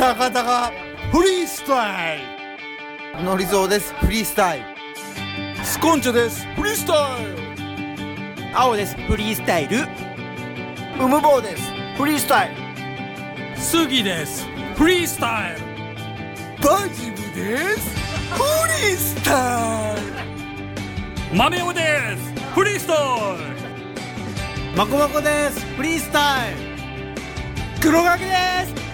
高々フリースタイル。のりぞうです。フリースタイル。スコンチョです。フリースタイル。青です。フリースタイル。うむぼうです。フリースタイル。杉です。フリースタイル。バジルです。フリースタイル。豆尾です。フリースタイまこまこです。フリースタイル。黒垣です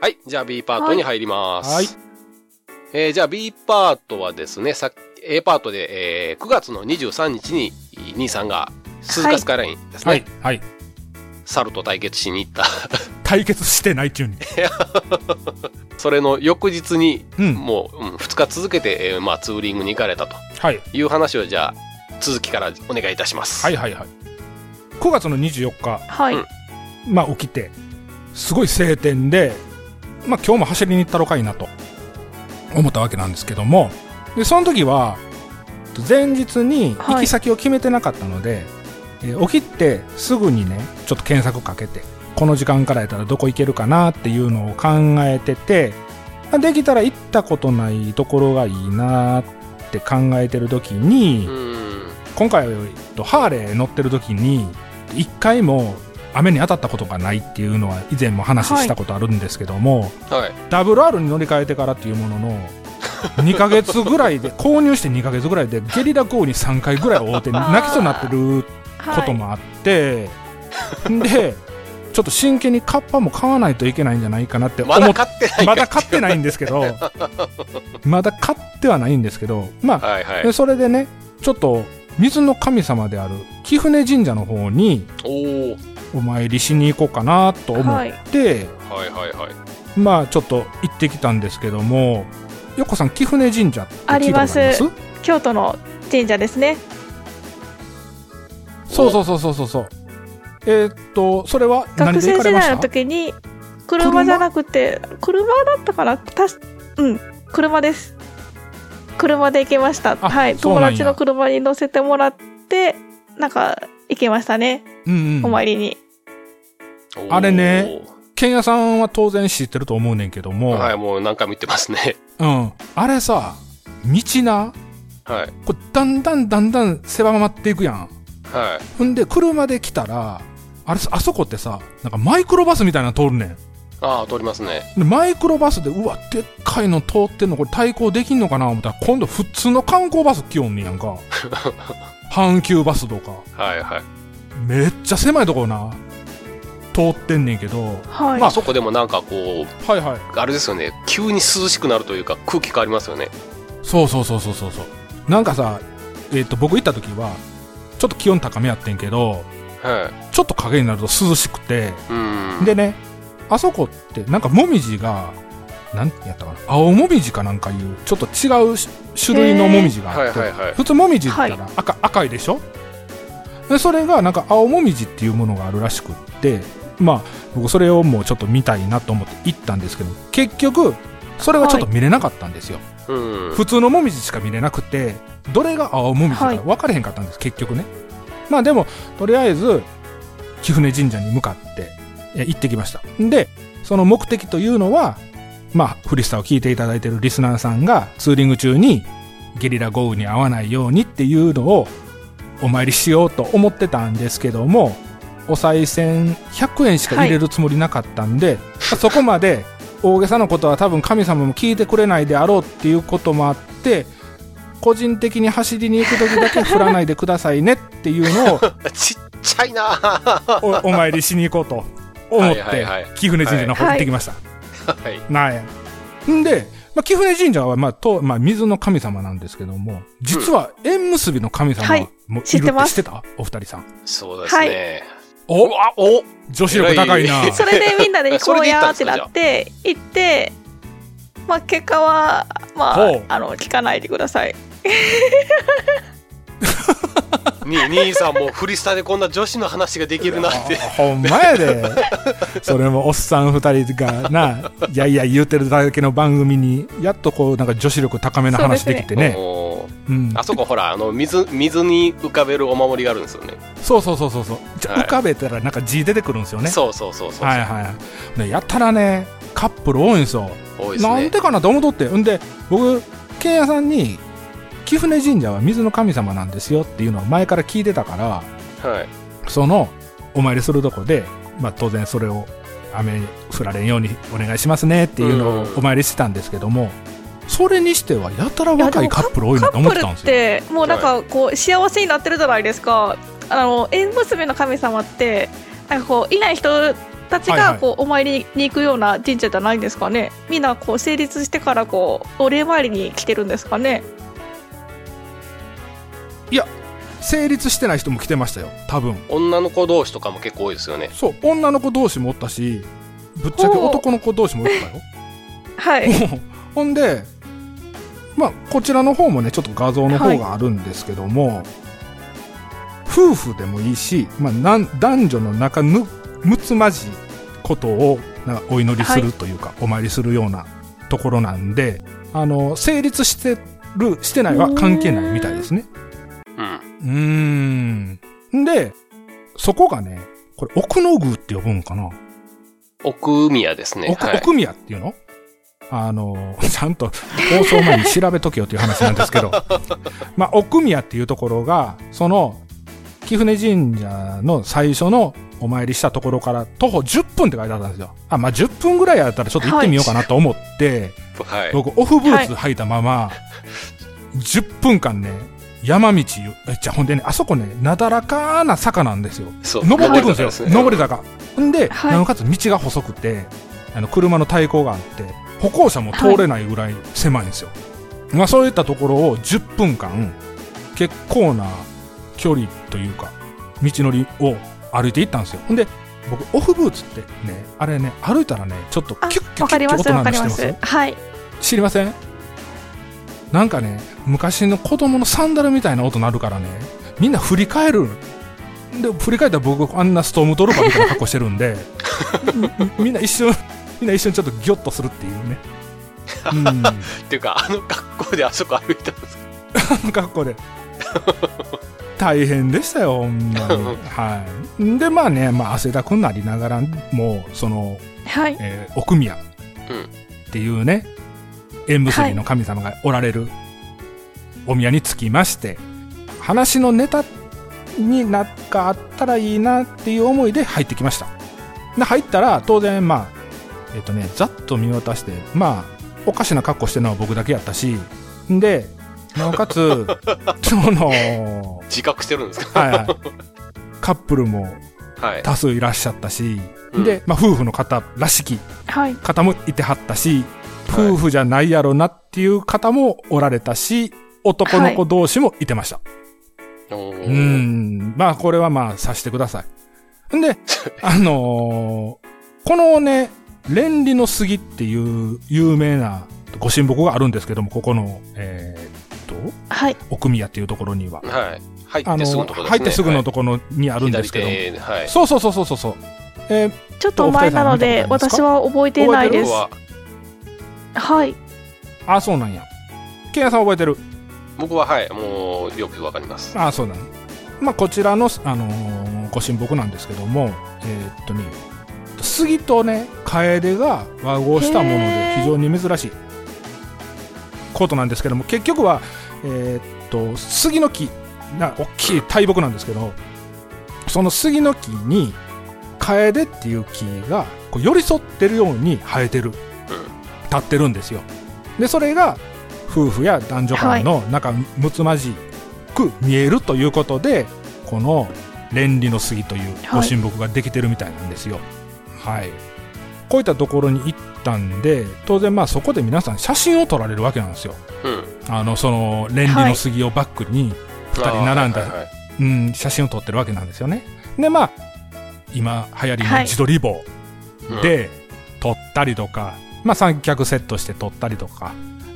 はいじゃあ B パートに入ります、はい。えーじゃあ B パートはですね、さっき A パートで、えー9月の23日に兄さんが鈴鹿スカイラインですね、はいはい。猿と対決しに行った。対決してないっちゅうに それの翌日に、うん。もう、うん、2日続けて、えーまあ、ツーリングに行かれたと。はい。いう話をじゃあ続きからお願いいたします。はいはいはい。9月の24日。はい、うん。まあ起きてすごい晴天でまあ今日も走りに行ったろかいなと思ったわけなんですけどもでその時は前日に行き先を決めてなかったので、えー起きてすぐにねちょっと検索かけてこの時間からやったらどこ行けるかなっていうのを考えててまあできたら行ったことないところがいいなって考えてる時に、うん。今回えっとハーレー乗ってる時に一回も雨に当たったことがないっていうのは以前も話したことあるんですけども、はい。WR に乗り換えてからっていうものの 2ヶ月ぐらいで購入して2ヶ月ぐらいでゲリラ豪雨に3回ぐらい会うて泣きそうになってることもあって、でちょっと真剣にカッパも買わないといけないんじゃないかなって思っまだ買ってないまだ買ってないんですけど まだ買ってはないんですけどまあはいはいで。それでねちょっと水の神様である貴船神社の方にお参りしに行こうかなと思って、はい。はいはい。まあちょっと行ってきたんですけどもよっこさん貴船神社あります？あります。京都の神社ですね。そうそうそうそうそうそう。えーっとそれは何学で行生時代のかれました？時に車じゃなくて車だったかな？たしうん車です。車で行けました。あはい。友達の車に乗せてもらってなんか行けましたね、うんうんお参りにあれね。剣屋さんは当然知ってると思うねんけども、はい、もう何回も言ってますね。うん、あれさ道なはい。これだんだんだんだん狭まっていくやんはい。ほんで車で来たらあれあそこってさなんかマイクロバスみたいなの通るねんああ、通りますね。でマイクロバスでうわでっかいの通ってんのこれ対抗できんのかな思ったら今度普通の観光バス来よんねやんか 阪急バスとかはいはい。めっちゃ狭いところな通ってんねんけどはい、まあそこでもなんかこう、はいはいあれですよね。急に涼しくなるというか空気変わりますよね。そうそうそうそうそうそうなんかさえっ、と僕行った時はちょっと気温高めやってんけどはちょっと影になると涼しくてい。うん。でねあそこってなんかもみじがなんやったかな青もみじかなんかいうちょっと違うし種類のもみじがあって、はいはいはい普通もみじって言ったら赤,、赤いでしょ？でそれがなんか青もみじっていうものがあるらしくってまあ僕それをもうちょっと見たいなと思って行ったんですけど結局それはちょっと見れなかったんですよ、うん。普通のもみじしか見れなくてどれが青もみじかはい。分かれへんかったんです、結局ね。まあでもとりあえず貴船神社に向かってえ行ってきました。でその目的というのはまあフリスタを聞いていただいているリスナーさんがツーリング中にゲリラ豪雨に遭わないようにっていうのをお参りしようと思ってたんですけどもお賽銭100円しか入れるつもりなかったんで、そこまで大げさなことは多分神様も聞いてくれないであろうっていうこともあって個人的に走りに行く時だけ振らないでくださいねっていうのを ちっちゃいな。はおお参りしに行こうと思っはいはいてはい。貴船神社の方行ってきました。い。なんや。んで、まあ、貴船神社は、まあとまあ、水の神様なんですけども実は縁結びの神様はいもいる知ってます知ってた？お二人さん。そうですね。おお女子力高いな。それでみんなで 行こうやーってなって行ってまあ結果はまああの聞かないでください に兄さんもフリスタでこんな女子の話ができるなってほんまやで。それもおっさん二人がな、いやいや言うてるだけの番組に、やっとこう、なんか女子力高めの話できてね。おーうんあそこほらあの水水に浮かべるお守りがあるんですよねそうそうそうそうそう。はい浮かべたらなんか字出てくるんですよね。そうそうそうそう、はいはい。ねやったらね、カップル多いんですよ。多いですねなんでかなと思っとって。んで、僕、剣屋さんに、貴船神社は水の神様なんですよっていうのを前から聞いてたから、はい。そのお参りするとこで、まあ、当然それを雨に降られんようにお願いしますねっていうのをうん。お参りしてたんですけども、それにしてはやたら若いカップル多いなと思ってたんですよ。てもうなんかこう幸せになってるじゃないですか。あの縁結びの神様ってなんかこういない人たちはいはい。がこうお参りに行くような神社じゃないんですかね。みんなこう成立してからこうお礼参りに来てるんですかね成立してない人も来てましたよ、多分。女の子同士とかも結構多いですよねそう、女の子同士もおったし、ぶっちゃけ男の子同士もおったよ。はい ほんで、まあ、こちらの方もね、ちょっと画像の方があるんですけども、夫婦でもいいし、まあ、なん男女の仲ぬむつまじいことをなんかお祈りするというか、お参りするようなところなんで、あの、成立してる、してないは関係ないみたいですね。うーん。で、そこがね、これ、奥の宮って呼ぶんかな？奥宮ですね。奥,、はい。奥宮っていうの？あの、ちゃんと放送前に調べとけよという話なんですけど、まあ、奥宮っていうところが、その、貴船神社の最初のお参りしたところから徒歩10分って書いてあったんですよ。あ、まあ、10分ぐらいやったらちょっと行ってみようかなと思って、はい。僕、オフブーツ履いたまま、10分間ね、山道じゃあほんでね、あそこね、なだらかな坂なんですよ。登っていくんですよ。登り坂坂。んで、はいなおかつ道が細くて、あの、車の対向があって、歩行者も通れないぐらい狭いんですよ。まあそういったところを10分間、結構な距離というか、道のりを歩いていったんですよ。ほんで、僕、オフブーツってね、あれね、歩いたらね、ちょっとあキュッキュわかりますッキュッ音なわかりまんで知ってますすはい知りません？なんかね、昔の子供のサンダルみたいな音鳴るからね、みんな振り返る。で、振り返ったら僕、あんなストームトルーパーみたいな格好してるんで、み みんな一瞬、みんな一瞬ちょっとギョッとするっていうね。うん。っていうかあの格好であそこ歩いたんです あの格好で。大変でしたよ、ほんまに。はい。で、まあね、まあ汗だくになりながら、もう、その、はいえー奥宮っていうね、縁結びの神様がおられるお宮に着きまして、話のネタになんかあったらいいなっていう思いで入ってきました。で、入ったら、当然、まあ、えっ、とね、ざっと見渡して、まあ、おかしな格好してるのは僕だけやったし、んで、なおかつ、その、自覚してるんですか？はいはい、カップルもはい。多数いらっしゃったし、うん。で、まあ、夫婦の方らしきはい。方もいてはったし、はい夫婦じゃないやろなっていう方もおられたし、男の子同士もいてました。おーうん。まあ、これはまあ、さしてください。んで、あのーこのね、蓮理の杉っていう有名なご神木があるんですけども、ここの、えーっと、はい奥宮っていうところには。はい入あってすぐののところね入ってすぐのところにあるんですけども。はいそうそうそうそうそうそう。えーちょっと前なので私は覚えてないです僕ははい。あ、そうなんや。ケンヤさん覚えてる？僕ははい。もうよくわかります。あそうだね。まあ、こちらの、あのーご神木なんですけども、えーっとね、杉とね、カエデが和合したもので非常に珍しいことなんですけども、結局は、えーっと、杉の木、な大きい大木なんですけど、その杉の木に、カエデっていう木がこう寄り添ってるように生えてる、立ってるんですよ。で、それが、夫婦や男女間の仲睦まじく見えるということで、この蓮理の杉というご神木ができてるみたいなんですよ。はい。こういったところに行ったんで、当然まあそこで皆さん写真を撮られるわけなんですよ。うんあの、その蓮理の杉をバックに二人並んだ、うん、写真を撮ってるわけなんですよね。で、まあ、今流行りの自撮り棒で撮ったりとか、まあ、三脚セットして撮ったりとか。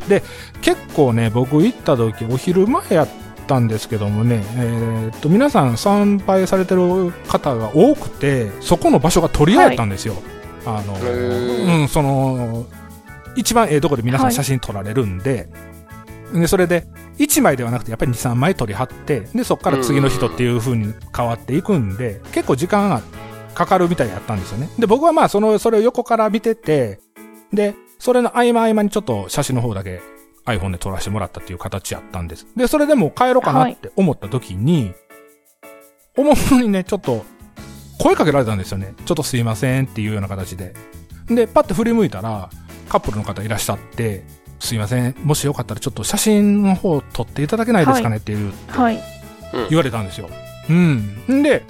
で、結構ね、僕行った時、お昼前やったんですけどもね、えーっと、皆さん参拝されてる方が多くて、そこの場所が取り合いやったんですよ。あの、ーうん、その、一番ええとこで皆さんはい写真撮られるんで、で、それで、1枚ではなくて、やっぱり2、3枚撮り貼って、で、そこから次の人っていう風に変わっていくんで、結構時間がかかるみたいやったんですよね。で、僕はまあ、その、それを横から見てて、で、それの合間合間にちょっと写真の方だけ iPhone で撮らせてもらったっていう形やったんです。で、それでもう帰ろうかなって思った時に、おもむろにね、ちょっと、声かけられたんですよね。ちょっとすいませんっていうような形で。で、パッて振り向いたら、カップルの方いらっしゃって、すいません、もしよかったらちょっと写真の方撮っていただけないですかねっていう、はい。言われたんですよ。うん。んで、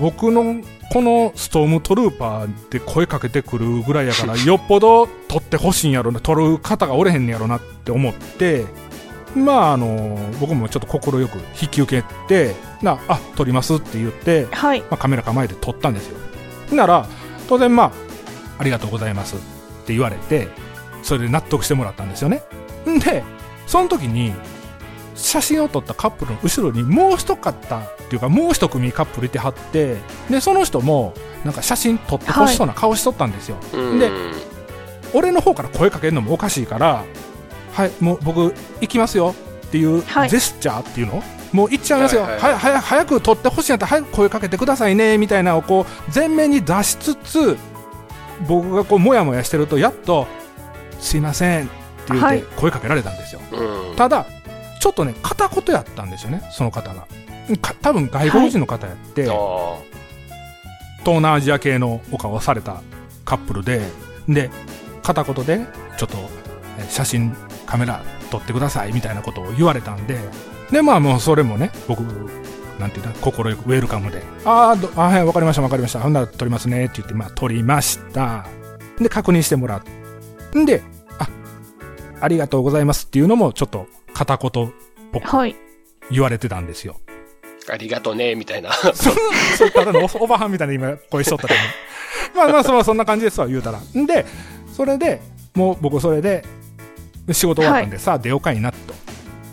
僕のこのストームトルーパーで声かけてくるぐらいやから、よっぽど撮ってほしいんやろな、撮る方がおれへんねやろなって思って、まあ、あの、僕もちょっと心よく引き受けて、な、あ、撮りますって言って、はい。まあ、カメラ構えて撮ったんですよ。なら、当然まあ、ありがとうございますって言われて、それで納得してもらったんですよね。んで、その時に、写真を撮ったカップルの後ろにもう一方っていうかもう一組カップルいてはって、で、その人もなんか写真撮ってほしそうな顔しとったんですよ。うん。で俺の方から声かけるのもおかしいから、はい、もう僕行きますよっていうジはい。ェスチャーっていうの、もう行っちゃいますよ、ははいはいはい。い早早く撮ってほしいんやったら早く声かけてくださいねみたいなのをこう前面に出しつつ僕がこうモヤモヤしてるとやっと「すいません」って言っはい。て声かけられたんですよ、うん。ただちょっとね片言やったんですよねその方がか多分外国人の方やって、あ東南アジア系のお顔をされたカップルで、で、片言で、ちょっと、え写真、カメラ撮ってくださいみたいなことを言われたんで、で、まあもうそれもね、僕、なんていうの、心よくウェルカムで、ああ、はい、わかりました、わかりました、ほんなら撮りますねって言って、まあ撮りました。で、確認してもらって、んで、あ、ありがとうございますっていうのも、ちょっと片言っぽくはい。言われてたんですよ。あありがとうねみたいな そうただのおおばはんみたいな今声しとったけど。まあまあそ、そんな感じですわ、言うたら。んで、それで、もう僕それで、仕事終わったんで、さあ出ようかいなと。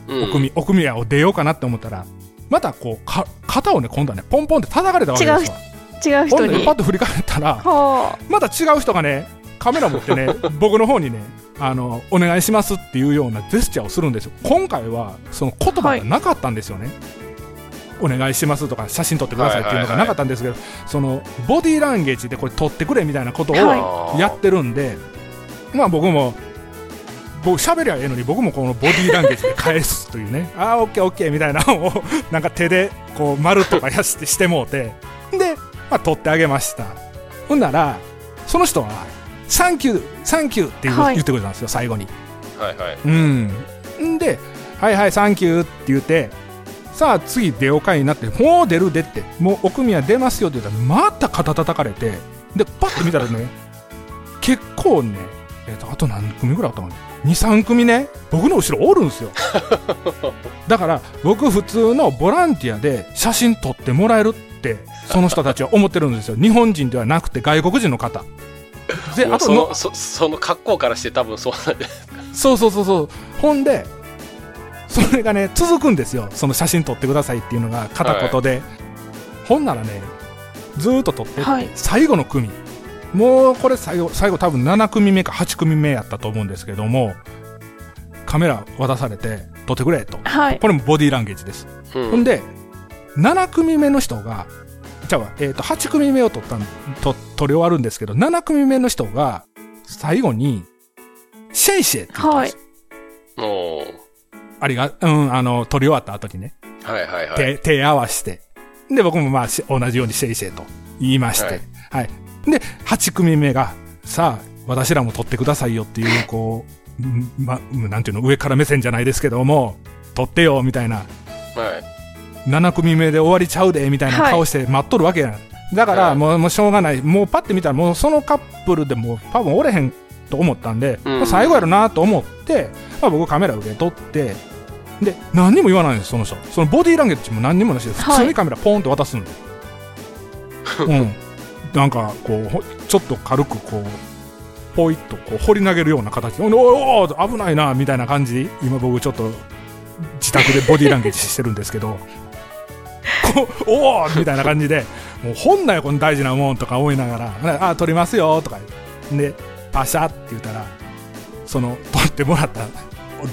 うん奥み、奥宮を出ようかなって思ったら、またこう、か、肩をね、今度はね、ポンポンって叩かれたわけですわ。違う人にほんでパ。ッと振り返ったら、はまた違う人がね、カメラ持ってね、僕の方にね、あの、お願いしますっていうようなジェスチャーをするんですよ。今回は、その言葉がなかったんですよね。お願いしますとか、写真撮ってくださいっていうのがなかったんですけど、その、ボディーランゲージでこれ撮ってくれみたいなことをはいやってるんで、まあ僕も、僕喋りゃええのに僕もこのボディーランゲージで返すというね、ああ、オッケーオッケーみたいなのを、なんか手でこう丸とかやしてしてもうて、で、まあ撮ってあげました。ほんなら、その人は、サンキュー、サンキューって言言ってくれたんですよ、最後に。はいはいうん。んで、はいはい、サンキューって言って、さあ次出ようかいなって、もう出るでって、もう奥宮出ますよって言ったら、また肩叩かれて、で、パッと見たらね、結構ね、えっ、と、あと何組ぐらいあったかな ?2、3組ね、僕の後ろおるんですよ。だから、僕普通のボランティアで写真撮ってもらえるって、その人たちは思ってるんですよ。日本人ではなくて外国人の方。で、あとののそその格好からして多分そうなんでそうそうそうそう。ほんで、それがね、続くんですよ。その写真撮ってくださいっていうのが片言で。ほんならね、ずーっと撮ってって、はい最後の組。もうこれ最後、最後多分7組目か8組目やったと思うんですけども、カメラ渡されて、撮ってくれと。はい。これもボディーランゲージです。うんほんで、7組目の人が、じゃあ、えっ、と、8組目を取ったん、と、取り終わるんですけど、7組目の人が、最後に、シェイシェイって言ったんですよ。おー。ありが、うん、あの、取り終わった後にね、はいはいはい。手、手合わして。で、僕もまあ、し同じようにシェイシェイと言いまして、ははい。い。で、8組目が、さあ、私らも取ってくださいよっていう、こう、ん ま、なんていうの、上から目線じゃないですけども、取ってよ、みたいな、はい7組目で終わりちゃうで、みたいな顔して待っとるわけやん。だから、はいもう、もうしょうがない。もうパッて見たら、もうそのカップルでもう多分おれへんと思ったんで、うんまあ最後やろなと思って、まあ僕カメラ受け取って、で、何にも言わないんです、その人。そのボディーランゲージも何にもなしで、普通にカメラポーンって渡すんで。うん。なんか、こう、ほちょっと軽くこう、ポイッとこう掘り投げるような形で、おいお危ないな、みたいな感じ。今僕ちょっと自宅でボディーランゲージしてるんですけど、おおみたいな感じで、もう本なよ、この大事なもんとか思いながら、あ、取りますよ、とか。で、パシャって言ったら、その、取ってもらった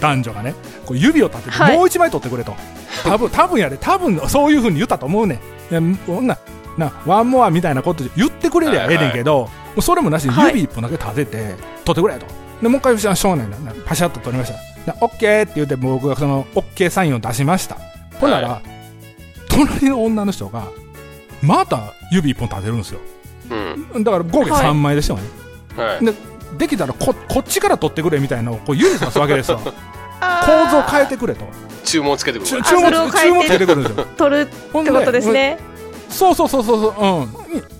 男女がね、こう指を立てて、はいもう一枚取ってくれと。多分、多分やで、多分そういう風に言ったと思うねん。いや、こんな、な、ワンモアみたいなこと言ってくれりゃええねんけど、もうそれもなしにはい指一本だけ立てて、取ってくれと。で、もう一回、しょうがないな。パシャッと取りました。でオッケーって言って僕がその、オッケーサインを出しました。ほんなら、隣の女の人が、また指一本立てるんですよ。うん。だから合計3枚ですよね。はい。で、できたらここっちから取ってくれみたいなのをこう指さすわけですわ。あ 構造変えてくれと。注文つけてくる。注注文注文つけてくるんですよ。取るってことですね。そうそうそうそうそ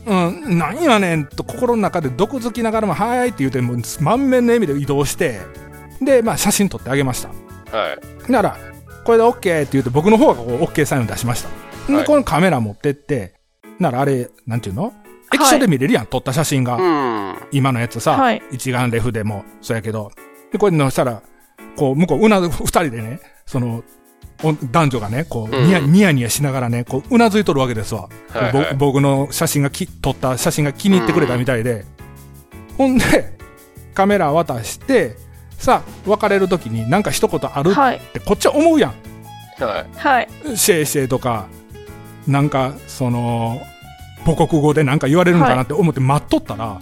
う、うん。うん、何やねんと心の中で毒づきながらも、はーいって言って、もう満面の笑みで移動して、で、まあ写真撮ってあげました。はい。なら、これで OK って言って僕の方がこう OK サインを出しました。で、はいこのカメラ持ってって、ならあれ、なんていうの？液晶で見れるやん、撮った写真が。うん。今のやつさ、はい一眼レフでもそうやけど、で、これのしたら、こう、向こう、うなず、二人でね、その、お男女がね、こう、うんニヤニヤニヤしながらね、こう、うなずいとるわけですわ。はいはいぼ僕の写真がき、撮った写真が気に入ってくれたみたいで、ほんで、カメラ渡して、さあ、別れる時になんか一言ある？っはい。て、こっちは思うやん。はい。はい。シェイシェイとか、なんか、その、母国語でなんか言われるのかなって思って待っとったら、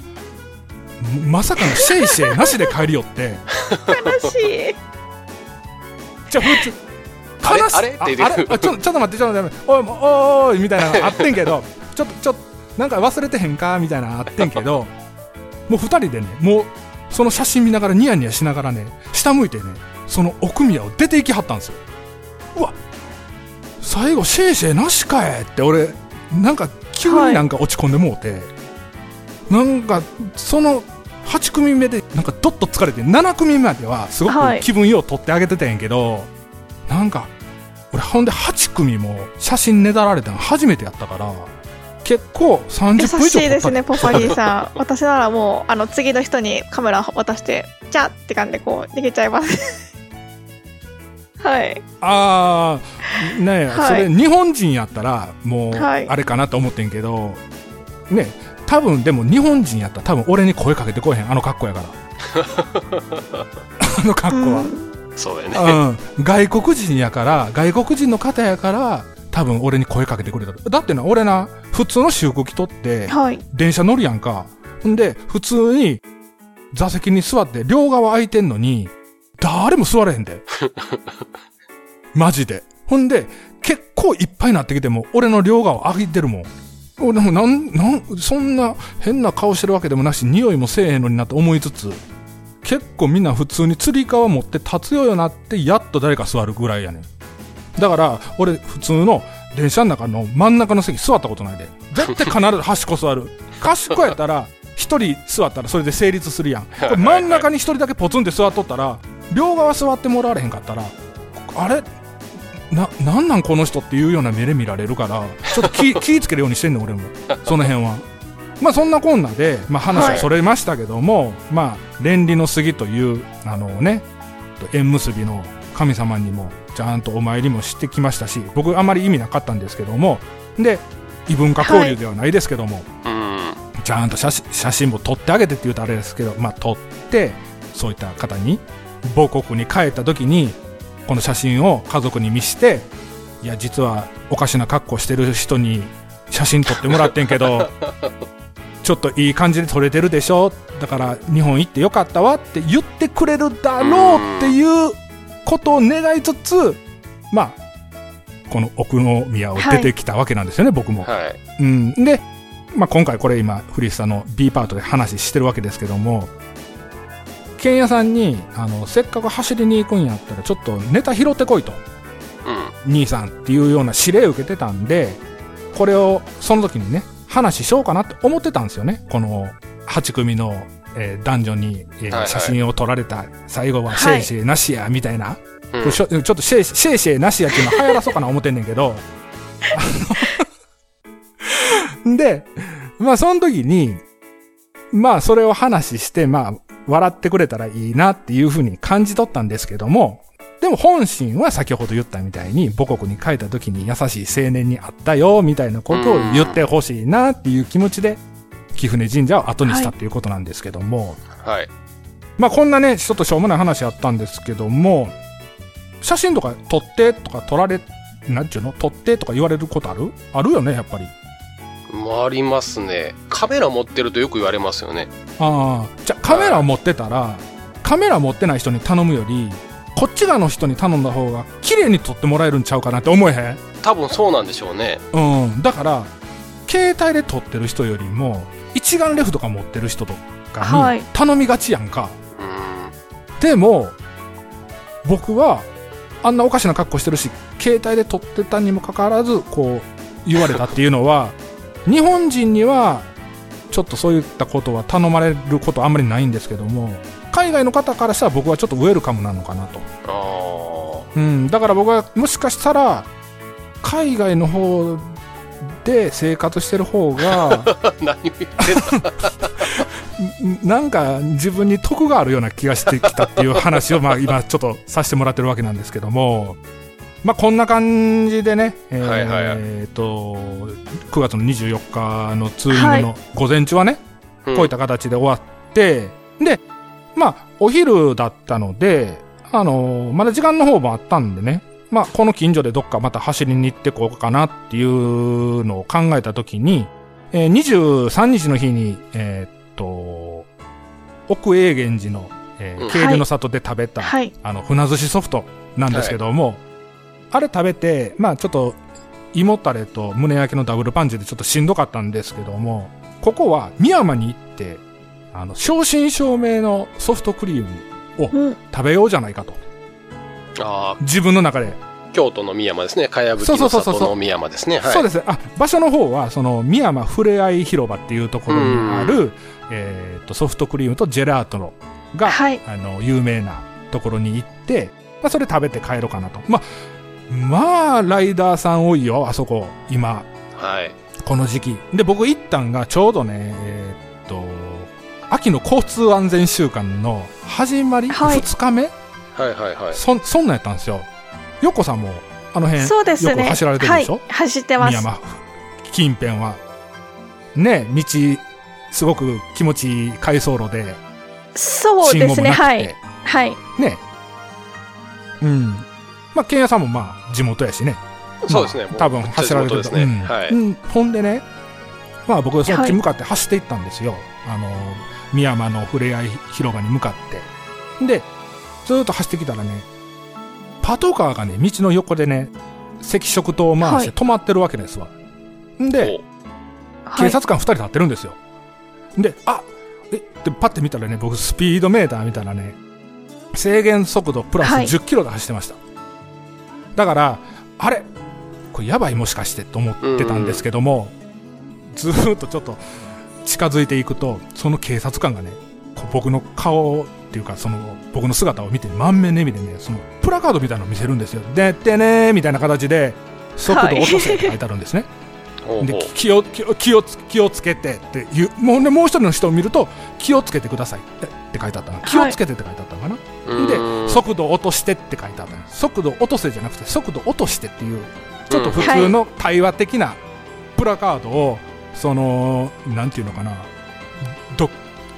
まさかのシェイシェイなしで帰りよって、悲しい。じゃあ普通、悲しあれ？ああれ？あちょっとちょっと待って、ちょっと待って、おい、おい、おい、みたいなのがあってんけど、ちょっと、ちょっと、なんか忘れてへんか？みたいなのあってんけど、もう二人でね、もう、その写真見ながらニヤニヤしながらね、下向いてね、その奥宮を出ていきはったんですよ。うわ最後、シェイシェイなしかえって俺、なんか急になんか落ち込んでもうて、なんか、その、8組目でなんかどっと疲れて、7組目まではすごはいく気分よう取ってあげてたんやけど、なんか、俺ほんで8組も写真ねだられたの初めてやったから、結構30分以上優しいですね、ポパリーさん。私ならもう、あの、次の人にカメラ渡して、じゃあって感じでこう、逃げちゃいます。はい。ああ、ねえ、はいそれ日本人やったら、もう、はいあれかなと思ってんけど、ねえ多分でも日本人やったら多分俺に声かけてこえへん、あの格好やから。あの格好は。そうやね。うん、外国人やから、外国人の方やから、多分俺に声かけてくれた。だってな、俺な、普通の私服着とって、はい。電車乗るやんか。ほんで、普通に座席に座って両側空いてんのに、誰も座れへんで。マジで。ほんで、結構いっぱいになってきても、俺の両側空いてるもん。俺もなん、なん、そんな変な顔してるわけでもなし、匂いもせえへんのになと思いつつ、結構みんな普通に釣り革持って立つようになって、やっと誰か座るぐらいやねん。だから、俺普通の電車の中の真ん中の席座ったことないで。絶対必ず端っこ座る。端っこやったら、一人座ったらそれで成立するやん。真ん中に一人だけポツンって座っとったら、両側座ってもらわれへんかったら、あれ？な、なんなんこの人っていうような目で見られるから、ちょっと気、気ぃつけるようにしてんの、俺も。その辺は。まあそんなこんなで、まあ話はそれましたけども、まあ、連理の杉という、あのね、縁結びの神様にもちゃんとお参りもしてきましたし、僕あまり意味なかったんですけども、で、異文化交流ではないですけども、うん。ちゃんと写真写真も撮ってあげてって言うとあれですけど、まあ撮って、そういった方に、母国に帰った時に、この写真を家族に見して、いや、実はおかしな格好してる人に写真撮ってもらってんけど、ちょっといい感じで撮れてるでしょ？だから日本行ってよかったわって言ってくれるだろうっていうことを願いつつ、まあ、この奥宮を出てきたわけなんですよね、僕も。はい。うん、で、まあ、今回これ今フリースタの B パートで話してるわけですけども剣屋さんにあのせっかく走りに行くんやったらちょっとネタ拾ってこいとうん。兄さんっていうような指令を受けてたんでこれをその時にね話しようかなって思ってたんですよねこの8組の、えー男女に、えーはいはい写真を撮られた最後はシはいェイシェイなしやみたいな、うんこれしょちょっとシェイシェイなしやっていうの流行らそうかな思ってんねんけど。で、まあその時に、まあそれを話して、まあ笑ってくれたらいいなっていうふうに感じ取ったんですけども、でも本心は先ほど言ったみたいに母国に帰った時に優しい青年に会ったよみたいなことを言ってほしいなっていう気持ちで貴船神社を後にしたっていうことなんですけども、はい。まあこんなね、ちょっとしょうもない話あったんですけども、写真とか撮ってとか撮られ、なんちゅうの？撮ってとか言われることある？あるよね、やっぱり。まあ、ありますね。カメラ持ってるとよく言われますよね。ああ、じゃあカメラを持ってたら、カメラ持ってない人に頼むより、こっち側の人に頼んだ方が綺麗に撮ってもらえるんちゃうかなって思えへん？多分そうなんでしょうね。うん。だから、携帯で撮ってる人よりも、一眼レフとか持ってる人とかはいに頼みがちやんか。うん。でも、僕は、あんなおかしな格好してるし、携帯で撮ってたにもかかわらず、こう、言われたっていうのは、日本人には、ちょっとそういったことは頼まれることあんまりないんですけども、海外の方からしたら僕はちょっとウェルカムなのかなと。あうん、だから僕はもしかしたら、海外の方で生活してる方が、なんか自分に得があるような気がしてきたっていう話をまあ今ちょっとさせてもらってるわけなんですけども、まあこんな感じでね、えーはいはい。はいえーと、9月の24日のツーリングの午前中はね、うん。こういった形で終わって、で、まあお昼だったので、あのまだ時間の方もあったんでね、まあこの近所でどっかまた走りに行ってこうかなっていうのを考えたときに、えー23日の日に、えーっと、奥永源寺の、えーうん。渓流の里で食べた、はい。あの、船寿司ソフトなんですけども、あれ食べて、まあちょっと、胃もたれと胸焼けのダブルパンチでちょっとしんどかったんですけども、ここは深山に行って、あの、正真正銘のソフトクリームをうん。食べようじゃないかと。ああ、自分の中で。京都の宮山ですね。かやぶきそうそのうそうそう里の宮山ですね。はい。そうですね。あ、場所の方は、その、深山ふれあい広場っていうところにある、えーと、ソフトクリームとジェラートのが、はい。あの、有名なところに行って、まあ、それ食べて帰ろうかなと。まあ、まあ、ライダーさん多いよ、あそこ、今、はい。この時期。で、僕行ったんがちょうどね、えーっと、秋の交通安全週間の始まり、はい2日目？はいはいはい。そん、そんなんやったんですよ。よっこさんも、あの辺、そうですね。よく走られてるでしょ、はい。走ってます。宮山近辺は。ね、道、すごく気持ちいい回送路で、そうですね。はい。はい。ね。うん。まあ、剣屋さんもまあ、地元やしね。そうですね。まあ多分走られてるですね。うんはい。うん。ほんでね、まあ僕そっち向かって走っていったんですよ。あの、宮山のふれあい広場に向かって。で、ずーっと走ってきたらね、パトカーがね、道の横でね、赤色灯を回してはい止まってるわけですわ。んで、はい。警察官2人立ってるんですよ。で、あえで、パッて見たらね、僕スピードメーター見たらね、制限速度プラスはい10キロで走ってました。だから、あれこれやばいもしかしてと思ってたんですけども、ずーっとちょっと近づいていくと、その警察官がね、僕の顔っていうか、その僕の姿を見て満面の笑みでね、そのプラカードみたいなのを見せるんですよ。でってねーみたいな形で、速度落とせって書いてあるんですね。で気を気を気をつ気をつけてっていうもう,、ね、もう一人の人を見ると気をつけてくださいって書いてあったの。気をつけてって書いてあったのかな、うでーん速度を落としてって書いてあったの。速度落とせじゃなくて速度落としてっていうちょっと普通の対話的なプラカードをそのなんていうのかなドッ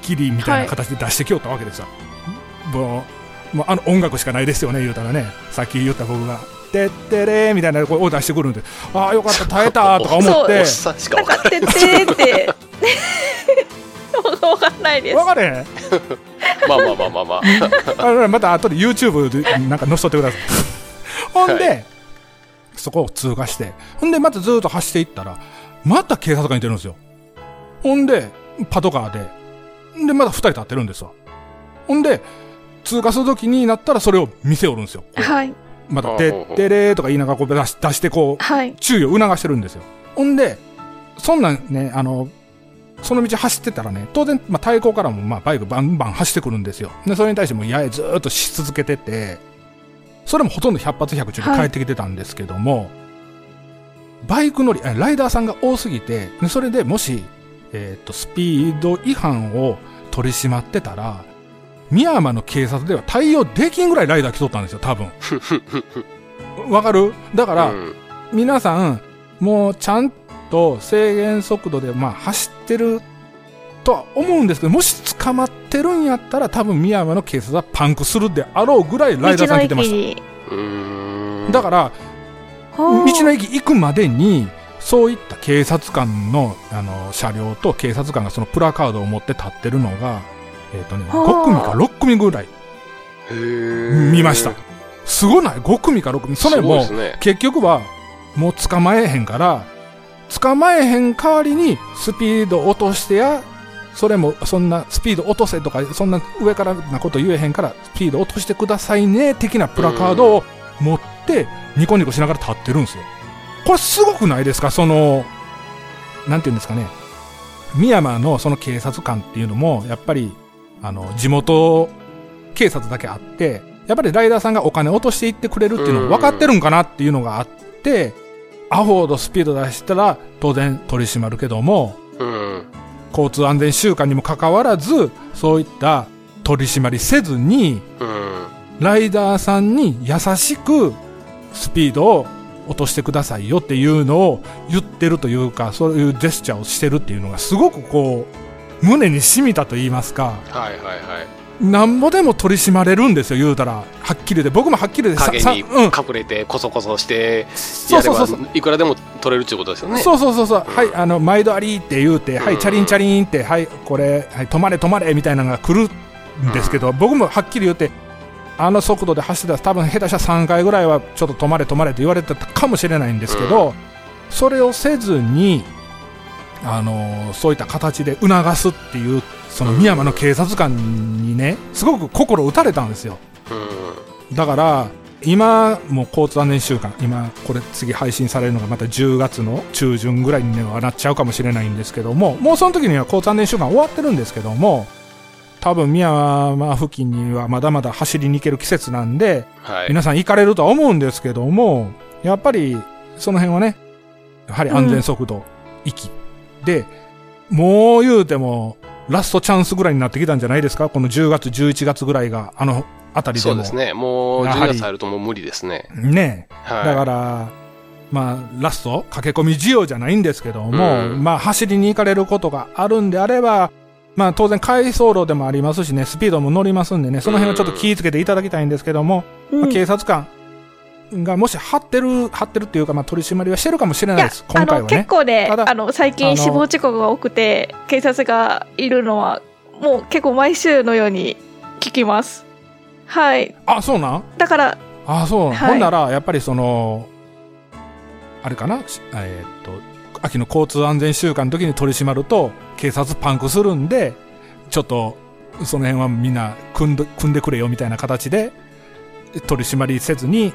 キリみたいな形で出してきよったわけですよ、もうもうあの音楽しかないですよね言うたらね。さっき言った僕が「てってれ」みたいな声を出してくるんでああよかった耐えたとか思って。おっさんしかなん。か、分かてってーって。わかんないです。分かれへん。まあまあまあまあまあ。あのまた後で YouTube でなんか載せとってください。ほんで、はそこを通過して、ほんでまたずっと走っていったら、また警察官いてるんですよ。ほんで、パトカーで、でまた二人立ってるんですわ。ほんで、通過するときになったらそれを見せおるんですよ。はい。また、てってれーとか言いながらこう出し出してこう、はい。注意を促してるんですよ。ほんで、そんなんね、あの、その道走ってたらね、当然、まあ、対向からも、まあ、バイクバンバン走ってくるんですよ。で、それに対しても、ややずーっとし続けてて、それもほとんど100発100中で帰ってきてたんですけども、バイク乗り、あライダーさんが多すぎて、でそれでもし、えっ、と、スピード違反を取り締まってたら、宮山の警察では対応できんぐらいライダー来とったんですよ、多分。わかる？だから、うん皆さん、もうちゃんと制限速度で、まあ、走ってるとは思うんですけど、もし捕まってるんやったら、多分宮山の警察はパンクするであろうぐらいライダーさん来てました。んだから、道の駅行くまでに、そういった警察官のあの車両と警察官がそのプラカードを持って立ってるのが、えっ、とね、はあ5組か6組ぐらい見ました。すごない ?5 組か6組。それも、ですね。結局は、もう捕まえへんから、捕まえへん代わりにスピード落としてや、それもそんなスピード落とせとか、そんな上からなこと言えへんから、スピード落としてくださいね、的なプラカードを持って、ニコニコしながら立ってるんですよ。これすごくないですか？その、なんていうんですかね？深山のその警察官っていうのも、やっぱり、あの、地元警察だけあって、やっぱりライダーさんがお金落としていってくれるっていうのが分かってるんかなっていうのがあって、アホほどスピード出したら当然取り締まるけども、うん。交通安全週間にもかかわらず、そういった取り締まりせずに、うん。ライダーさんに優しくスピードを落としてくださいよっていうのを言ってるというか、そういうジェスチャーをしてるっていうのがすごくこう、胸に染みたと言いますか、はいはいはい。なんぼでも取り締まれるんですよ、言うたら。はっきりで。僕もはっきりでさ影にさうん。隠れてコソコソしてやればそうそうそうそう。いくらでも取れるっていうことですよね。そうそうそうそう、うんはい、あの、毎度ありって言うて、はい、うんチャリンチャリンって、はい、これ、はい、止まれ止まれみたいなのが来るんですけど、僕もはっきり言って、あの速度で走ってたら多分下手したら3回ぐらいはちょっと止まれ止まれって言われてたかもしれないんですけど、それをせずに、あのそういった形で促すっていう、その宮山の警察官にね、すごく心打たれたんですよ。うん。だから、今、もう交通安全週間、今、これ次配信されるのがまた10月の中旬ぐらいにはなっちゃうかもしれないんですけども、もうその時には交通安全週間終わってるんですけども、多分宮山付近にはまだまだ走りに行ける季節なんで、はい。皆さん行かれるとは思うんですけども、やっぱりその辺はね、やはり安全速度、域で、もう言うても、ラストチャンスぐらいになってきたんじゃないですか？この10月、11月ぐらいが、あのあたりでも。そうですね。もう12やはり月入るともう無理ですね。ねはい。だから、まあ、ラスト、駆け込み需要じゃないんですけども、うんまあ、走りに行かれることがあるんであれば、まあ、当然、回送路でもありますしね、スピードも乗りますんでね、その辺はちょっと気をつけていただきたいんですけども、うんまあ、警察官がもし張ってる、張ってるっていうか、まあ、取り締まりはしてるかもしれないです、今回あの結はね。構ねあの最近死亡事故が多くて警察がいるのはもう結構毎週のように聞きます。はい。あ、そうなん？だからあ、そうなん、はい。ほんなら、やっぱりその、あれかな、しえーっと、秋の交通安全週間の時に取り締まると、警察パンクするんで、ちょっと、その辺はみんな組んで、組んでくれよみたいな形で、取り締まりせずに、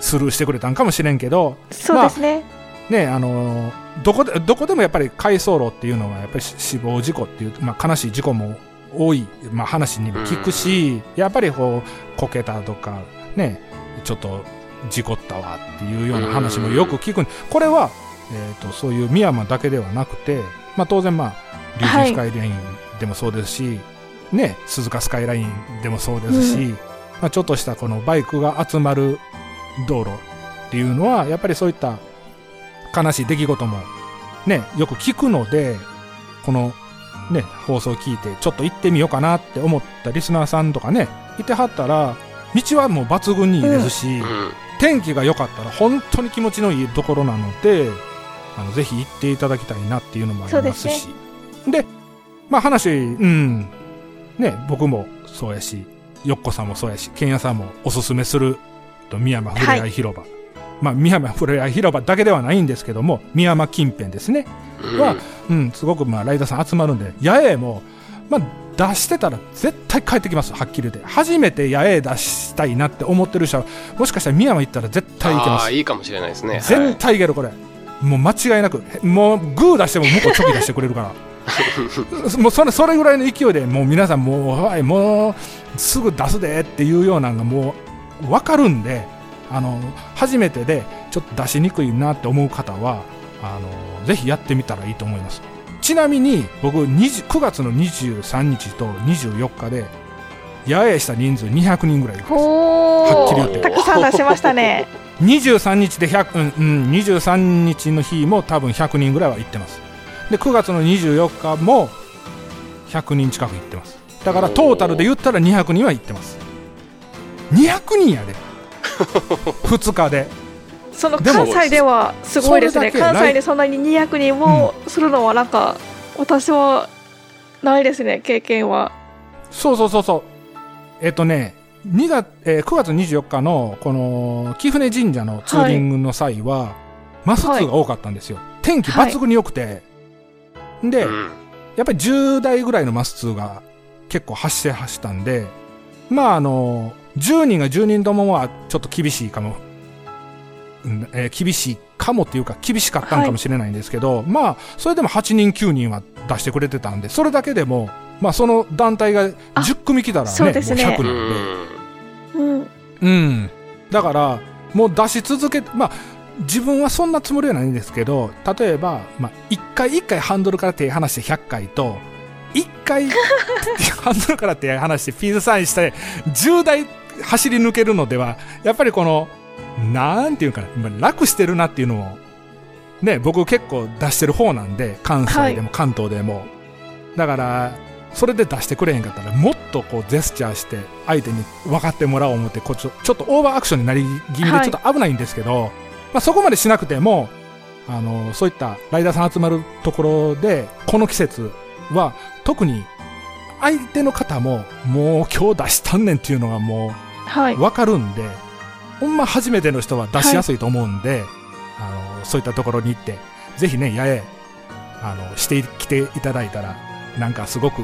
スルーしてくれたんかもしれんけど、そうですね、ね、あのーどこで、どこでもやっぱり回送路っていうのは、やっぱりし死亡事故っていう、まあ悲しい事故も多い、まあ話にも聞くし、やっぱりこう、こけたとか、ね、ちょっと事故ったわっていうような話もよく聞く。んこれは、えっ、と、そういう深山だけではなくて、まあ当然まあ、琉球スカイラインでもそうですし、ね、鈴鹿スカイラインでもそうですし、まあちょっとしたこのバイクが集まる道路っていうのは、やっぱりそういった悲しい出来事もね、よく聞くので、このね、放送を聞いて、ちょっと行ってみようかなって思ったリスナーさんとかね、いてはったら、道はもう抜群にいいですし、うん。天気が良かったら本当に気持ちのいいところなので、あのぜひ行っていただきたいなっていうのもありますし。でまあ話、うん、ね、僕もそうやし、よっこさんもそうやし、けんやさんもおすすめする、と、宮山ふれあい広場。まあ、宮山ふれあい広場だけではないんですけども、宮山近辺ですね。うんはうん、すごくまあライダーさん集まるんで、野営も、まあ、出してたら絶対帰ってきます、はっきり言って。初めて野営出したいなって思ってる人は、もしかしたら宮山行ったら絶対行けます。ああいいかもしれないですね。絶対行ける、これ。もう間違いなく。もうグー出しても向こうチョキ出してくれるから。もうそれそれぐらいの勢いで、もう皆さんもう、はい、もうすぐ出すでっていうようなのがもう分かるんで、あの、初めてでちょっと出しにくいなって思う方は、あの、ぜひやってみたらいいと思います。ちなみに僕20 9月の23日と24日で野営した人数200人ぐらいいます。はっきり言って。たくさん出しましたね。23日で100、うんうん、23日の日も多分100人ぐらいは行ってます。で9月の24日も100人近く行ってます。だからトータルで言ったら200人は行ってます200人やで。2日で。その関西ではすごいですね。関西でそんなに200人もするのはなんか、私はないですね経験は。そうそうそうそう。えっとね2月、えー9月24日のこの貴船神社のツーリングの際は、マス数が多かったんですよ、天気抜群に良くて、で、うん。やっぱり10台ぐらいのマス数が結構発生走ったんで、まああの、10人が10人ともはちょっと厳しいかも、うんえー厳しいかもっていうか厳しかったんかもしれないんですけど、まあそれでも8人9人は出してくれてたんで、それだけでも、まあその団体が10組来たらね、ね。もう100う人で。ん。うん。うん。だから、もう出し続けて、まあ、自分はそんなつもりはないんですけど、例えば、まあ、一回一回ハンドルから手離して100回と、一回 ハンドルから手離してピースサインして、10台走り抜けるのでは、やっぱりこの、なんていうか楽してるなっていうのを、ね、僕結構出してる方なんで、関西でも関東でも。だから、それで出してくれへんかったら、もっとこう、ジェスチャーして、相手に分かってもらおう思って、こうちょちょっとオーバーアクションになり気味で、はいちょっと危ないんですけど、まあそこまでしなくても、あの、そういったライダーさん集まるところで、この季節は、特に、相手の方も、もう今日出したんねんっていうのがもはいう分かるんで、ほんま初めての人は出しやすいと思うんで、あの、そういったところに行って、ぜひね、やえ、あの、してきていただいたら、なんかすごく、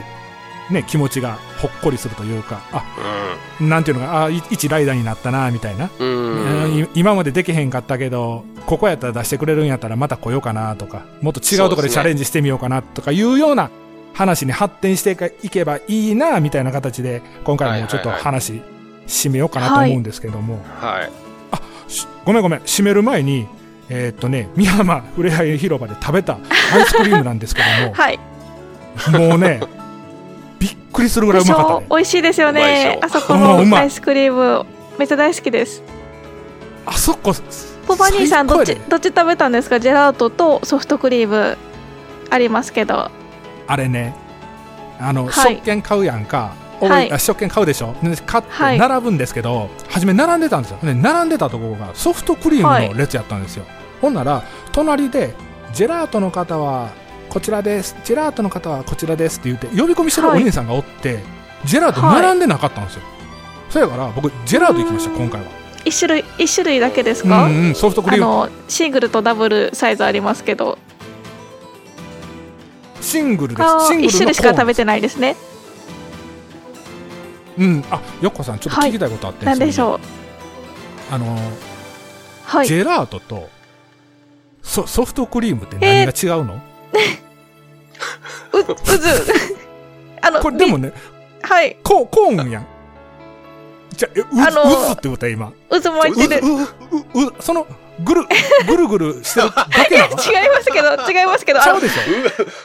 ね、気持ちがほっこりするというか、あ、なんていうのか、あ、い一ライダーになったな、みたいな。うん。うんい今までできへんかったけど、ここやったら出してくれるんやったらまた来ようかなとか、もっと違うところでチャレンジしてみようかなとかいうような話に発展していけばいいな、みたいな形で、今回もちょっとはいはい。話、締めようかなと思うんですけども、はい。しごめんごめん、締める前に、えーっとね、美浜ふれあい広場で食べたアイスクリームなんですけ はい。ども、もうね、びっくりするぐらいうまかったね。美味しいですよね。あそこのアイスクリームめっちゃ大好きです。あそこ、ポパ兄さんどっちどっち食べたんですか？ジェラートとソフトクリームありますけど。あれね、あの、はい。食券買うやんか。おはい。あ食券買うでしょ。で買ってはい。並ぶんですけど、初め並んでたんですよ。で並んでたところがソフトクリームの列やったんですよ。ほんなら、隣で、ジェラートの方はこちらです、ジェラートの方はこちらです。って言って、呼び込みしてるおはい。兄さんがおって、ジェラートはい。並んでなかったんですよ。そやから、僕、ジェラート行きました、うん。今回は。一種類一種類だけですうか、んうん、ソフトクリーム。あのシングルとダブルサイズありますけど。シングルです。シングル種類しか食べててないですねうん。あ、よっこさん、ちょっと聞きたいことあって、なんでしょう。あのー、はい。ジェラートとソソフトクリームって何が違うの、ううず あのこれでもね、はい。ココーンやん。じゃ、え、う、あのうずって言った今。渦巻いてる。う、う、う、う、その、ぐる、ぐるぐるしてるだけなの？違いますけど違いますけどあのちゃうでし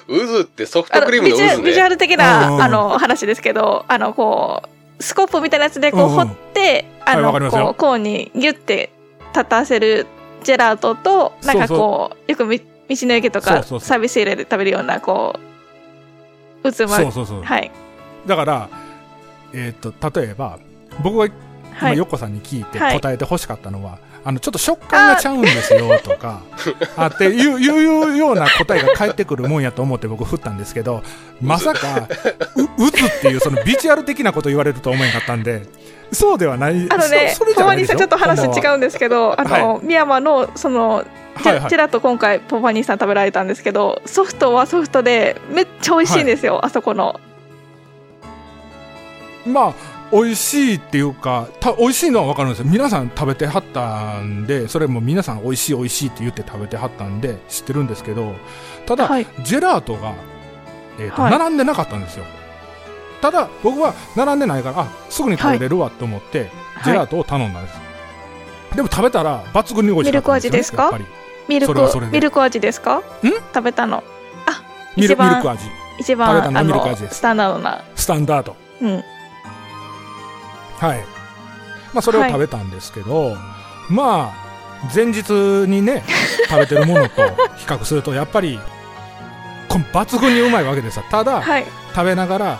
ょ？渦ってソフトクリームビジュアの渦ねビジュアル的なあの話ですけどあのこうスコープみたいなやつでこう掘ってあはいのわかりますよ。こうコーンにギュッて立たせるジェラートとなんかこうよくみ道の駅とかサービスエリアで食べるようなこう渦巻そうそうそう。はい。だから、えっ、と、例えば、僕が今、はい。ヨッコさんに聞いてはい。答えてほしかったのは、あの、ちょっと食感がちゃうんですよとか、あっていう、いうような答えが返ってくるもんやと思って僕振ったんですけど、まさか、う、渦っていうそのビジュアル的なこと言われると思えんかったんで、そうではない。あのねそそれじポマゃないでしょ？ニーさんちょっと話違うんですけどあの深山のそのジはいはい。ェジェラート今回ポパニーさん食べられたんですけどソフトはソフトでめっちゃ美味しいんですよ、あそこの。まあ、美味しいっていうか、た美味しいのは分かるんですよ。皆さん食べてはったんで、それも皆さん美味しい美味しいって言って食べてはったんで知ってるんですけど、ただ、はいジェラートが、えーとはい並んでなかったんですよ。ただ、僕は並んでないから、あ、すぐに食べれるわと思って、ジェラートを頼んだんです。でも食べたら抜群に美味しかったんですよ、ね。ミルク味ですか？ミルクミルク味ですか？食べたのミルミルク味。一番食べたのあのミルク味ですスタンダードなスタンダード。うんはい。まあ、それを食べたんですけど、まあ、前日にね、食べてるものと比較すると、やっぱり、こ抜群にうまいわけですよ。ただ、はい。食べながら、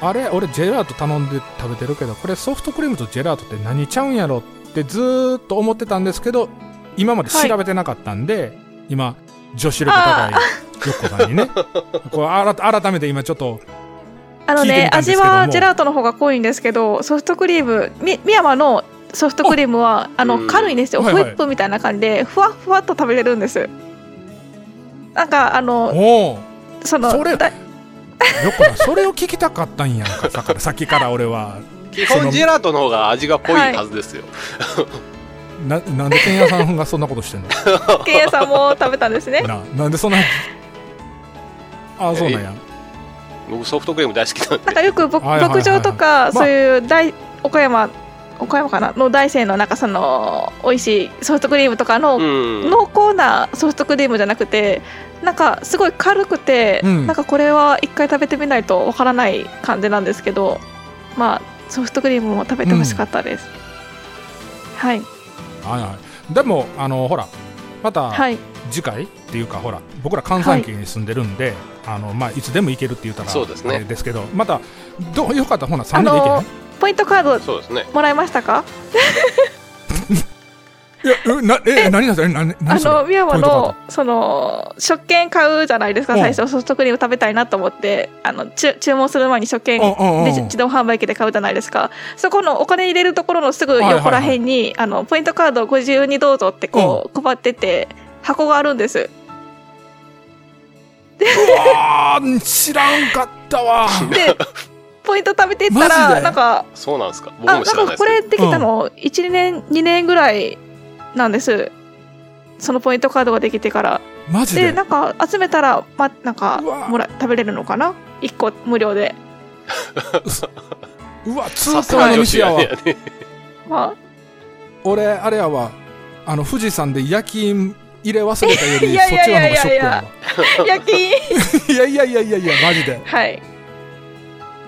あれ、俺ジェラート頼んで食べてるけど、これソフトクリームとジェラートって何ちゃうんやろってずーっと思ってたんですけど、今まで調べてなかったんで、今、女子力高いよっこさんにね、こう改めて今ちょっと、あのね味はジェラートの方が濃いんですけどソフトクリームみ深山のソフトクリームはあのうん。軽いんですよ、はいはい。ホイップみたいな感じでふわっふわっと食べれるんです。なんかあのおおそのそれだよっこさん、それを聞きたかったんやんか、だから さっきから俺は。基本ジェラートの方が味が濃いはずですよ。ななんで剣屋さんがそんなことしてんの？ケンヤさんも食べたんですね。ななんでそんなあそうなんや僕ソフトクリーム大好きなんで。なんかよく牧場とかまあ。そういう大岡山岡山かな？の大生のなんかその美味しいソフトクリームとかのうん。濃厚なソフトクリームじゃなくてなんかすごい軽くて、うん。なんかこれは一回食べてみないとわからない感じなんですけどまあソフトクリームも食べてほしかったです、はい。はいはい。でもあのほらまたはい次回っていうかほら僕ら関西圏に住んでるんで、あのまあいつでも行けるって言ったらそうですね。あれですけどまたどうよかったらほな3人で行けあのポイントカードそうですね。もらいましたか？いやうなえ何なそれ何あ何それ？の宮山のその食券買うじゃないですかうん。最初ソフトクリーム食べたいなと思ってあの注注文する前に食券で自動販売機で買うじゃないですか。そこのお金入れるところのすぐ横らへんに、あのポイントカードをご自由にどうぞってこう配ってて箱があるんです。あー知らんかったわ。でポイント食べていったらで？なんかそうなんですか？僕あなんも知らないです。けど。かこれできたの1年2年ぐらいなんです。そのポイントカードができてから。マジで？でなんか集めたらまなんかもら食べれるのかな？1個無料で。うわ通さす行の道やわ。俺あれやわ。あの富士山で焼き入れ忘れたよりいやいやそっちの方がショックやわあ夜勤。いやいやいやいやいやマジで。はい。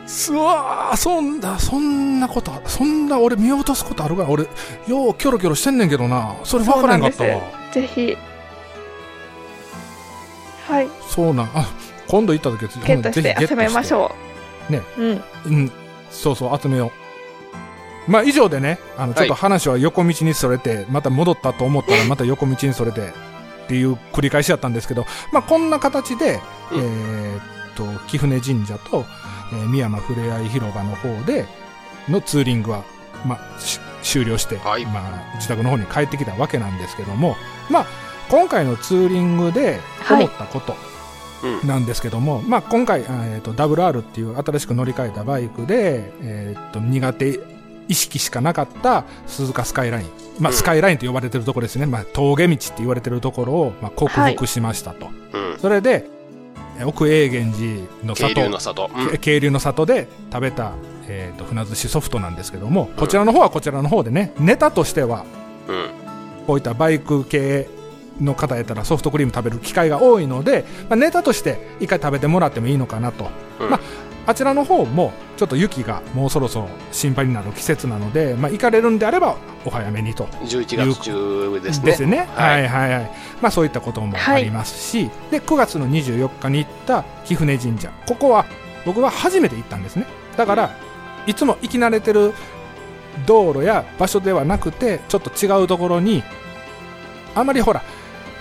すわーそんなそんなことそんな俺見落とすことあるか？ら俺ようキョロキョロしてんねんけどな。それ分からへんかったわ。ぜひ。はい。そうなん。あ今度行った時はゲットして集めましうょう。ね。うん。うん。そうそう集めようまあ以上でねあのちょっと話は横道にそれて、また戻ったと思ったらまた横道にそれてっていう繰り返しだったんですけどまあこんな形で、うん。えーっと貴船神社と、えー宮山ふれあい広場の方でのツーリングは、まあ、し終了して、はい。まあ、自宅の方に帰ってきたわけなんですけどもまあ今回のツーリングで思ったこと、うん。なんですけども、まあ、今回、あえー、と WR っていう新しく乗り換えたバイクで、えー、と苦手意識しかなかった鈴鹿スカイライン、まあ、うん。スカイラインと呼ばれてるところですね、まあ、峠道って言われてるところを、まあ、克服しましたと、うん。それでえ奥永源寺の渓里流の里。うん。け渓流の里で食べた、えー、と船寿司ソフトなんですけどもこちらの方はこちらの方でねネタとしてはうん。こういったバイク系の方やったらソフトクリーム食べる機会が多いので、まあ、ネタとして一回食べてもらってもいいのかなと、うん。まあ、あちらの方もちょっと雪がもうそろそろ心配になる季節なので、まあ、行かれるんであればお早めにと11月中ですね。ですね。ははいいはいはい。まあそういったこともありますし、で9月の24日に行った貴船神社。ここは僕は初めて行ったんですね。だからいつも行き慣れてる道路や場所ではなくてちょっと違うところにあまりほら、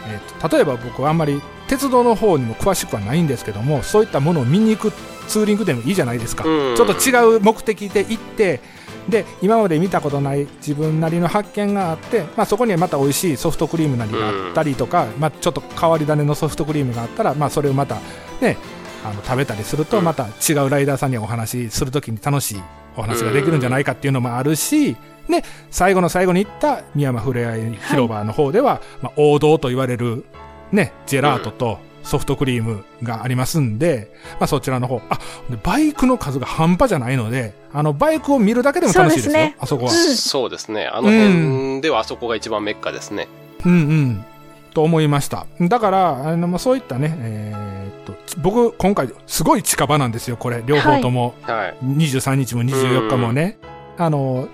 えーと例えば僕はあんまり鉄道の方にも詳しくはないんですけどもそういったものを見に行くツーリングでもいいじゃないですか、うん。ちょっと違う目的で行ってで今まで見たことない自分なりの発見があって、まあ、そこにはまた美味しいソフトクリームなりがあったりとか、まあ、ちょっと変わり種のソフトクリームがあったら、まあ、それをまたねあの食べたりするとうん。また違うライダーさんにお話しするときに楽しいお話ができるんじゃないかっていうのもあるし、で最後の最後に行った宮山ふれあい広場の方では、まあ、王道と言われる、ね、ジェラートとソフトクリームがありますんで、まあ、そちらの方あでバイクの数が半端じゃないのであのバイクを見るだけでも楽しいですよそうですねあそこは。うんそうですね。あの辺ではあそこが一番メッカですね。うんうん。と思いました。だから、あのまあ、そういったね、えーっと、ち僕、今回、すごい近場なんですよ、これ、両方とも。はい。23日も24日もね。あの、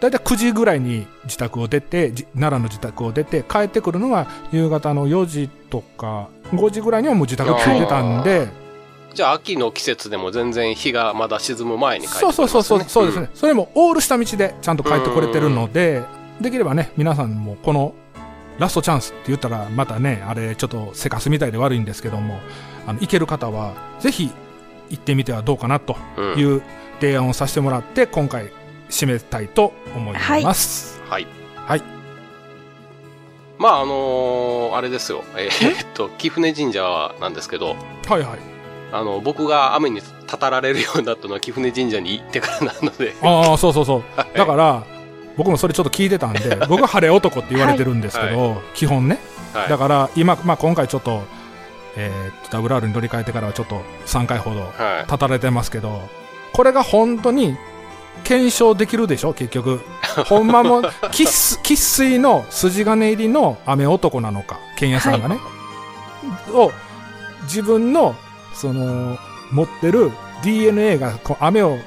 だいたい9時ぐらいに自宅を出て、じ奈良の自宅を出て、帰ってくるのが夕方の4時とか、5時ぐらいにはもう自宅着いてたんで、じゃあ秋の季節でも全然日がまだ沈む前に帰ってくそうれますね。そうそうそう、そうですね。それもオール下道でちゃんと帰ってこれてるので、できればね、皆さんもこのラストチャンスって言ったら、またね、あれちょっとせかすみたいで悪いんですけども、あの、行ける方は、ぜひ行ってみてはどうかなとうん。うんいう提案をさせてもらって、今回締めたいと思います。はい。はい。まああのーあれですよ。えーっと、貴船神社なんですけど、はい、はい、あの、僕が雨にたたられるようになったのは貴船神社に行ってからなので、ああ、そうそうそう。はいだから、僕もそれちょっと聞いてたんで、僕は晴れ男って言われてるんですけど、基本ね。はいだから、今、まあ今回ちょっと、えー、WR に乗り換えてからはちょっと3回ほどはい。立たれてますけど、これが本当に検証できるでしょ、結局。ほんまも、生粋粋の筋金入りの雨男なのか、剣屋さんがね。を、自分の、その、持ってる DNA がこう雨を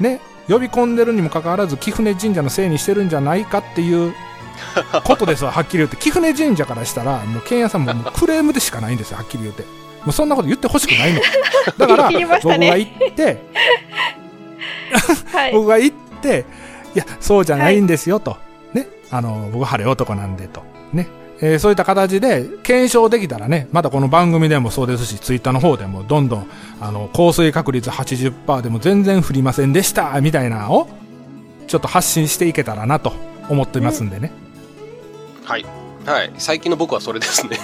ね、呼び込んでるにもかかわらず、貴船神社のせいにしてるんじゃないかっていう ことですわ、はっきり言って。貴船神社からしたら、もう剣屋さんももうクレームでしかないんですよ、はっきり言って。もうそんなこと言ってほしくないの。だから、僕が行って、はい。僕が行って、いや、そうじゃないんですよ、と。ね。あの、僕晴れ男なんで、と。ね。えーそういった形で検証できたらね、またこの番組でもそうですし、ツイッターの方でもどんどん、あの、降水確率80%でも全然降りませんでした、みたいなのを、ちょっと発信していけたらなと思ってますんでね。はい。はい。最近の僕はそれですね。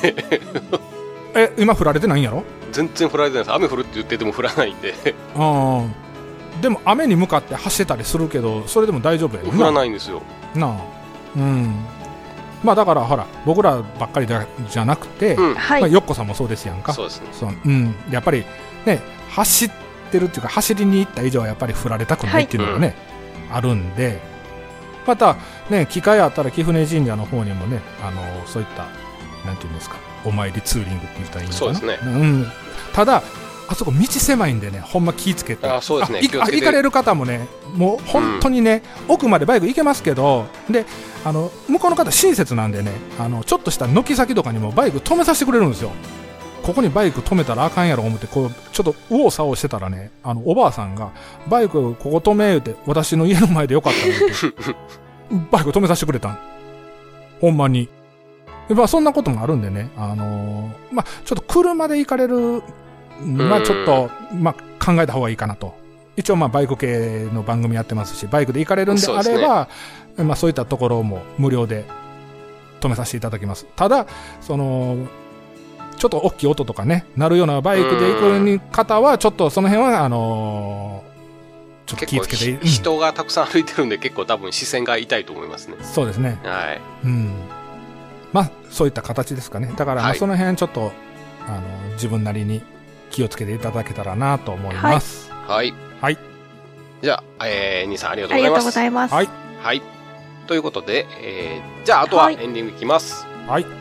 え、今降られてないんやろ？全然降られてないです。雨降るって言ってても降らないんで、うん。でも雨に向かって走ってたりするけど、それでも大丈夫やよ降らないんですよ。なあ。うん。まあだからほら、僕らばっかりだじゃなくて、うん。はいまあ、よっこさんもそうですやんか。そうですね。そううん。やっぱりね、走ってるっていうか、走りに行った以上はやっぱり振られたくないっていうのがね、あるんで、またね、機会あったら貴船神社の方にもね、あの、そういった、なんていうんですか、お参りツーリングって言ったらいいのかな。そうですねうん。ただ、あそこ道狭いんでね、ほんま気ぃつけて。あそうですね行かれる方もね、もう本当にね、奥までバイク行けますけど、で、あの、向こうの方親切なんでね、あの、ちょっとした軒先とかにもバイク止めさせてくれるんですよ。ここにバイク止めたらあかんやろ思って、こう、ちょっと右往左往してたらね、あの、おばあさんが、バイクここ止め言うて、私の家の前でよかったら言うて、バイク止めさせてくれたん。ほんまに。でまあ、そんなこともあるんでね、あのーまあ、ちょっと車で行かれる、まあ、ちょっと、まあ、考えた方がいいかなと。一応、まあ、バイク系の番組やってますし、バイクで行かれるんであれば、まあ、そういったところも無料で止めさせていただきます。ただ、その、ちょっと大きい音とかね、鳴るようなバイクで行くに方は、ちょっとその辺は、あのーちょっと気をつけて、うんひ人がたくさん歩いてるんで結構多分視線が痛いと思いますね。そうですね。はい。うん。まあ、そういった形ですかね。だから、その辺ちょっと、あの、自分なりに気をつけていただけたらなと思います。はい。はい。じゃあ、えー、兄さんありがとありがとううございます。ございます。はい。はい。ということで、えー、じゃああとははいエンディングいきます。はい。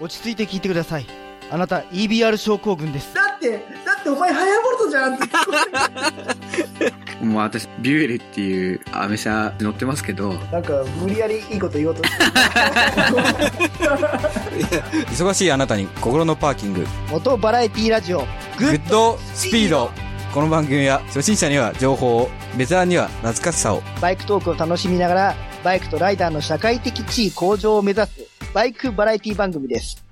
落ち着いて聞いてください。あなた EBR 症候群です。だって、だってお前ハヤボルトじゃんって。もう私、ビュエルっていうアメ車乗ってますけど、なんか、無理やりいいこと言おうとして忙しいあなたに心のパーキング元バラエティラジオ、グッグッドスピードこの番組は初心者には情報をベテランには懐かしさをバイクトークを楽しみながら、バイクとライダーの社会的地位向上を目指す、バイクバラエティ番組です。